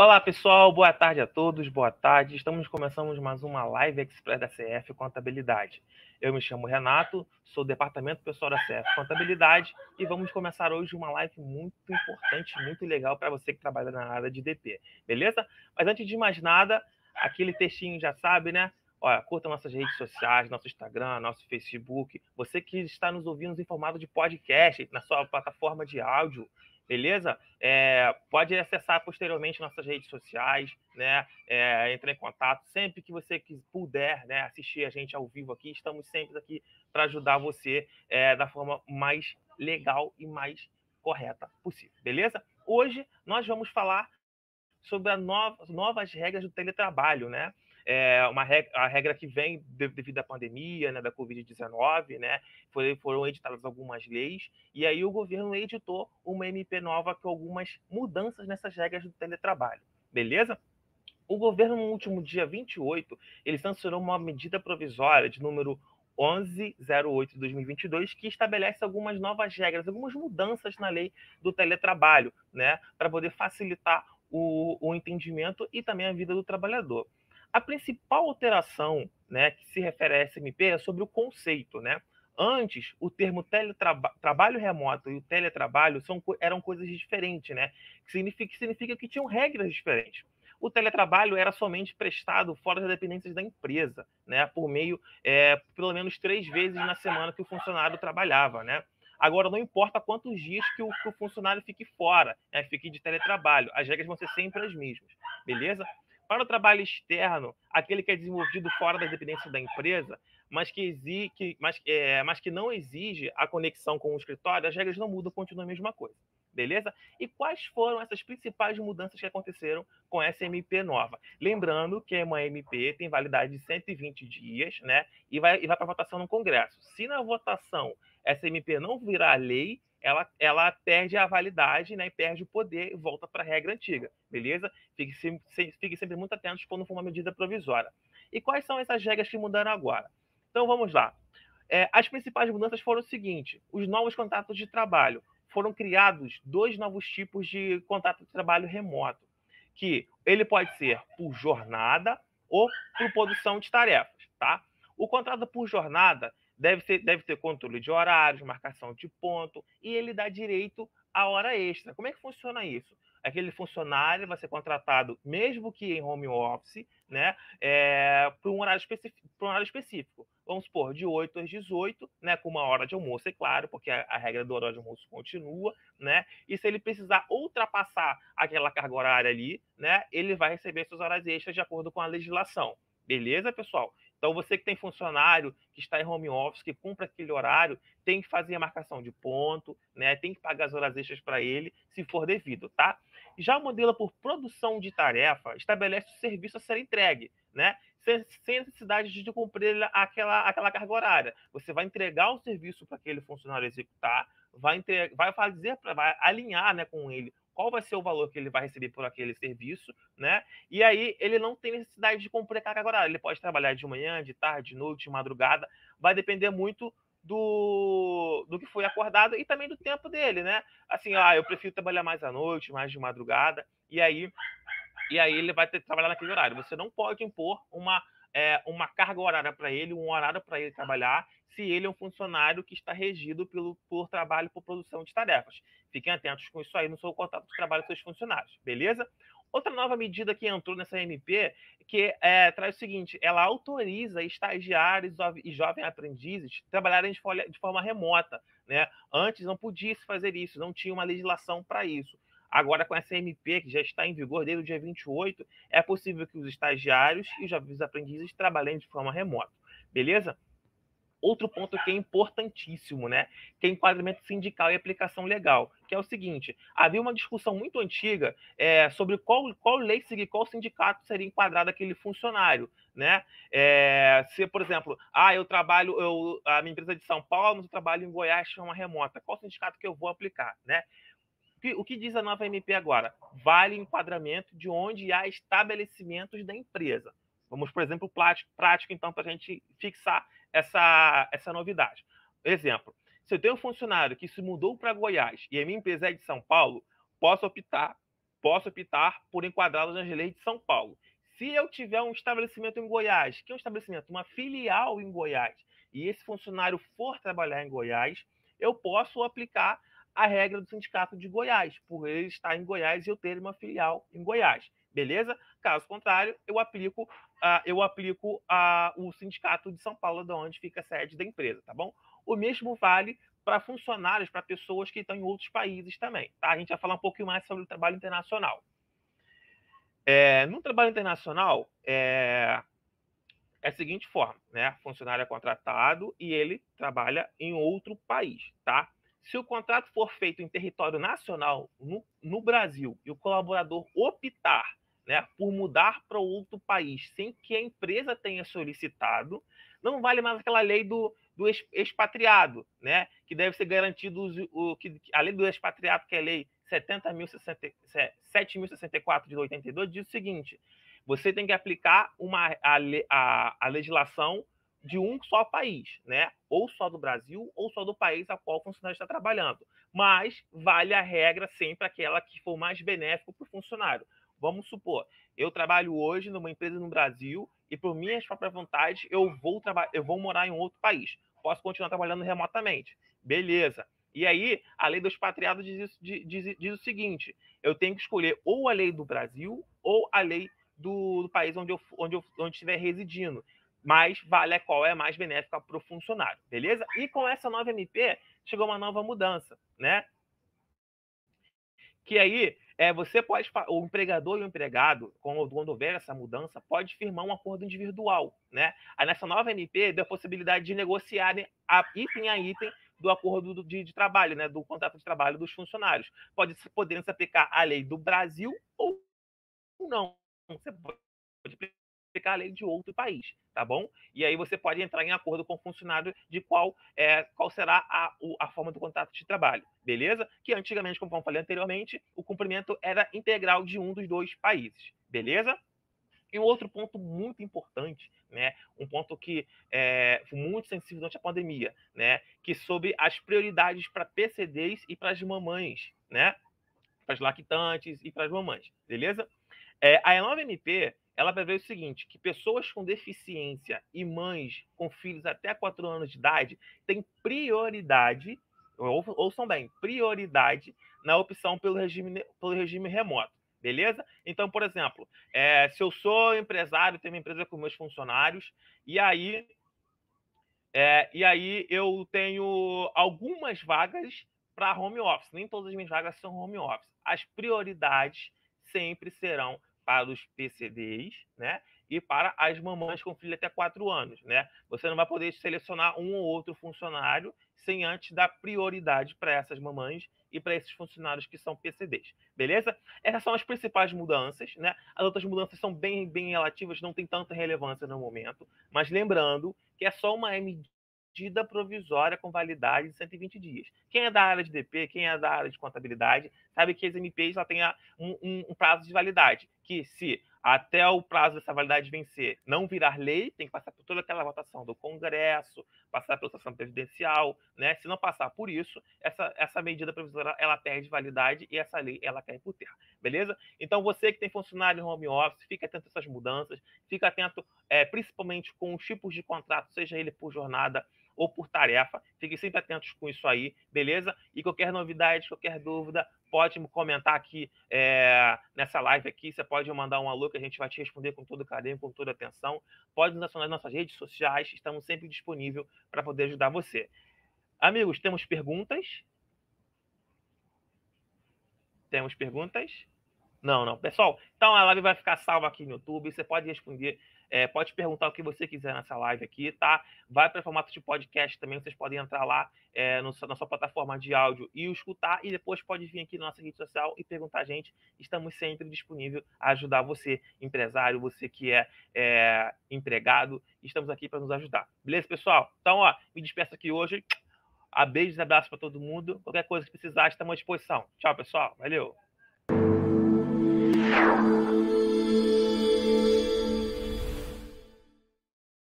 Olá pessoal, boa tarde a todos, boa tarde. Estamos começando mais uma live express da CF Contabilidade. Eu me chamo Renato, sou do departamento pessoal da CF Contabilidade e vamos começar hoje uma live muito importante, muito legal para você que trabalha na área de DP, beleza? Mas antes de mais nada, aquele textinho já sabe, né? Olha, curta nossas redes sociais, nosso Instagram, nosso Facebook. Você que está nos ouvindo em formato de podcast na sua plataforma de áudio, beleza? É, pode acessar posteriormente nossas redes sociais, né? É, entrar em contato sempre que você puder, né? Assistir a gente ao vivo aqui, estamos sempre aqui para ajudar você é, da forma mais legal e mais correta possível, beleza? Hoje nós vamos falar sobre as novas regras do teletrabalho, né? É uma regra, a regra que vem devido à pandemia, né, da Covid-19, né, foi, foram editadas algumas leis, e aí o governo editou uma MP nova com algumas mudanças nessas regras do teletrabalho, beleza? O governo, no último dia 28, ele sancionou uma medida provisória de número 1108 de 2022, que estabelece algumas novas regras, algumas mudanças na lei do teletrabalho, né, para poder facilitar o, o entendimento e também a vida do trabalhador. A principal alteração né, que se refere a SMP é sobre o conceito. Né? Antes, o termo trabalho remoto e o teletrabalho são, eram coisas diferentes, né? Que significa, que significa que tinham regras diferentes. O teletrabalho era somente prestado fora das dependências da empresa, né? Por meio, é, pelo menos três vezes na semana que o funcionário trabalhava, né? Agora, não importa quantos dias que o, que o funcionário fique fora, né? fique de teletrabalho, as regras vão ser sempre as mesmas, beleza? Para o trabalho externo, aquele que é desenvolvido fora das dependências da empresa, mas que, exige, mas, é, mas que não exige a conexão com o escritório, as regras não mudam, continua a mesma coisa. Beleza? E quais foram essas principais mudanças que aconteceram com essa MP nova? Lembrando que uma MP tem validade de 120 dias, né? E vai, e vai para votação no Congresso. Se na votação essa MP não virar lei, ela, ela perde a validade né, e perde o poder e volta para a regra antiga, beleza? Fique, fique sempre muito atento quando for uma medida provisória. E quais são essas regras que mudaram agora? Então vamos lá. É, as principais mudanças foram o seguinte: os novos contratos de trabalho. Foram criados dois novos tipos de contrato de trabalho remoto, que ele pode ser por jornada ou por produção de tarefas, tá? O contrato por jornada deve, deve ter controle de horários, marcação de ponto, e ele dá direito à hora extra. Como é que funciona isso? Aquele funcionário vai ser contratado, mesmo que em home office, né, é, para um, horário específico, um horário específico. Vamos supor, de 8 às 18, né, com uma hora de almoço, é claro, porque a, a regra do horário de almoço continua, né? E se ele precisar ultrapassar aquela carga horária ali, né, ele vai receber suas horas extras de acordo com a legislação. Beleza, pessoal? Então, você que tem funcionário que está em home office, que cumpre aquele horário, tem que fazer a marcação de ponto, né? tem que pagar as horas extras para ele, se for devido, tá? Já o modelo por produção de tarefa estabelece o serviço a ser entregue, né? Sem, sem necessidade de cumprir aquela, aquela carga horária. Você vai entregar o serviço para aquele funcionário executar, vai, vai fazer, vai alinhar né, com ele qual vai ser o valor que ele vai receber por aquele serviço, né? E aí ele não tem necessidade de cumprir carga horária. Ele pode trabalhar de manhã, de tarde, de noite, de madrugada. Vai depender muito do, do que foi acordado e também do tempo dele, né? Assim, ah, eu prefiro trabalhar mais à noite, mais de madrugada. E aí, e aí ele vai ter que trabalhar naquele horário. Você não pode impor uma é, uma carga horária para ele, um horário para ele trabalhar, se ele é um funcionário que está regido pelo, por trabalho por produção de tarefas. Fiquem atentos com isso aí no seu contrato de trabalho com seus funcionários, beleza? Outra nova medida que entrou nessa MP que é, traz o seguinte: ela autoriza estagiários e jovens aprendizes trabalharem de, de forma remota. Né? Antes não podia se fazer isso, não tinha uma legislação para isso. Agora, com essa MP, que já está em vigor desde o dia 28, é possível que os estagiários e os aprendizes trabalhem de forma remota. Beleza? Outro ponto que é importantíssimo, né? Que é enquadramento sindical e aplicação legal, que é o seguinte: havia uma discussão muito antiga é, sobre qual, qual lei seguir, qual sindicato seria enquadrado aquele funcionário, né? É, se, por exemplo, ah, eu trabalho, eu, a minha empresa é de São Paulo, mas eu trabalho em Goiás, forma remota, qual sindicato que eu vou aplicar, né? o que diz a nova MP agora? Vale enquadramento de onde há estabelecimentos da empresa. Vamos, por exemplo, prático, prático então, para a gente fixar essa, essa novidade. Exemplo, se eu tenho um funcionário que se mudou para Goiás e a minha empresa é de São Paulo, posso optar posso optar por enquadrá-lo nas leis de São Paulo. Se eu tiver um estabelecimento em Goiás, que é um estabelecimento, uma filial em Goiás, e esse funcionário for trabalhar em Goiás, eu posso aplicar a regra do sindicato de Goiás, por ele estar em Goiás e eu ter uma filial em Goiás. Beleza? Caso contrário, eu aplico, uh, eu aplico uh, o sindicato de São Paulo, de onde fica a sede da empresa, tá bom? O mesmo vale para funcionários, para pessoas que estão em outros países também. Tá? A gente vai falar um pouquinho mais sobre o trabalho internacional. É, no trabalho internacional, é, é a seguinte forma, né? O funcionário é contratado e ele trabalha em outro país, tá? Se o contrato for feito em território nacional, no, no Brasil, e o colaborador optar né, por mudar para outro país sem que a empresa tenha solicitado, não vale mais aquela lei do, do expatriado, né, que deve ser garantido o, que, a lei do expatriado, que é a lei 70.064 de 82, diz o seguinte: você tem que aplicar uma, a, a, a legislação de um só país, né? Ou só do Brasil, ou só do país a qual o funcionário está trabalhando. Mas vale a regra sempre aquela que for mais benéfica para o funcionário. Vamos supor, eu trabalho hoje numa empresa no Brasil e por minhas próprias vontades eu vou trabalhar, eu vou morar em outro país. Posso continuar trabalhando remotamente. Beleza. E aí, a lei dos expatriado diz, diz, diz, o seguinte: eu tenho que escolher ou a lei do Brasil ou a lei do, do país onde eu, onde eu onde estiver residindo mas vale a qual é mais benéfica para o funcionário, beleza? E com essa nova MP chegou uma nova mudança, né? Que aí é, você pode, o empregador e o empregado, quando, quando houver essa mudança, pode firmar um acordo individual, né? Aí nessa nova MP deu a possibilidade de negociarem a, item a item do acordo de, de, trabalho, né? Do contrato de trabalho dos funcionários. Pode poder se aplicar a lei do Brasil ou não. Você pode aplicar a lei de outro país, tá bom? E aí você pode entrar em acordo com o funcionário de qual, é, qual será a, a forma do contrato de trabalho, beleza? Que antigamente, como eu falei anteriormente, o cumprimento era integral de um dos dois países, beleza? E um outro ponto muito importante, né, um ponto que é, muito sensível durante a pandemia, né, que sobre as prioridades para PCDs e para as mamães, né, para as lactantes e para as mamães, beleza? É, a E9MP ela prevê o seguinte, que pessoas com deficiência e mães com filhos até 4 anos de idade têm prioridade, ou, ouçam bem, prioridade na opção pelo regime, pelo regime remoto. Beleza? Então, por exemplo, é, se eu sou empresário, tenho uma empresa com meus funcionários, e aí, é, e aí eu tenho algumas vagas para home office. Nem todas as minhas vagas são home office. As prioridades sempre serão para os PCDs, né? E para as mamães com filho até 4 anos, né? Você não vai poder selecionar um ou outro funcionário sem antes dar prioridade para essas mamães e para esses funcionários que são PCDs, beleza? Essas são as principais mudanças, né? As outras mudanças são bem, bem relativas, não tem tanta relevância no momento, mas lembrando que é só uma medida provisória com validade de 120 dias. Quem é da área de DP, quem é da área de contabilidade, sabe que as MPs já têm um, um, um prazo de validade que se até o prazo dessa validade vencer não virar lei, tem que passar por toda aquela votação do Congresso, passar pela sessão presidencial, né? Se não passar por isso, essa, essa medida provisória ela perde validade e essa lei ela cai por terra, beleza? Então você que tem funcionário em home office, fica atento a essas mudanças, fica atento é, principalmente com os tipos de contrato, seja ele por jornada ou por tarefa. Fiquem sempre atentos com isso aí, beleza? E qualquer novidade, qualquer dúvida, pode me comentar aqui é, nessa live aqui. Você pode mandar um alô que a gente vai te responder com todo carinho, com toda atenção. Pode nos acionar nas nossas redes sociais, estamos sempre disponíveis para poder ajudar você. Amigos, temos perguntas? Temos perguntas? Não, não. Pessoal, então a live vai ficar salva aqui no YouTube. Você pode responder é, pode perguntar o que você quiser nessa live aqui, tá? Vai para o formato de podcast também, vocês podem entrar lá é, no, na sua plataforma de áudio e escutar, e depois pode vir aqui na nossa rede social e perguntar a gente. Estamos sempre disponíveis a ajudar você, empresário, você que é, é empregado, estamos aqui para nos ajudar. Beleza, pessoal? Então, ó, me despeço aqui hoje. A beijos e abraços para todo mundo. Qualquer coisa que precisar, estamos à disposição. Tchau, pessoal. Valeu.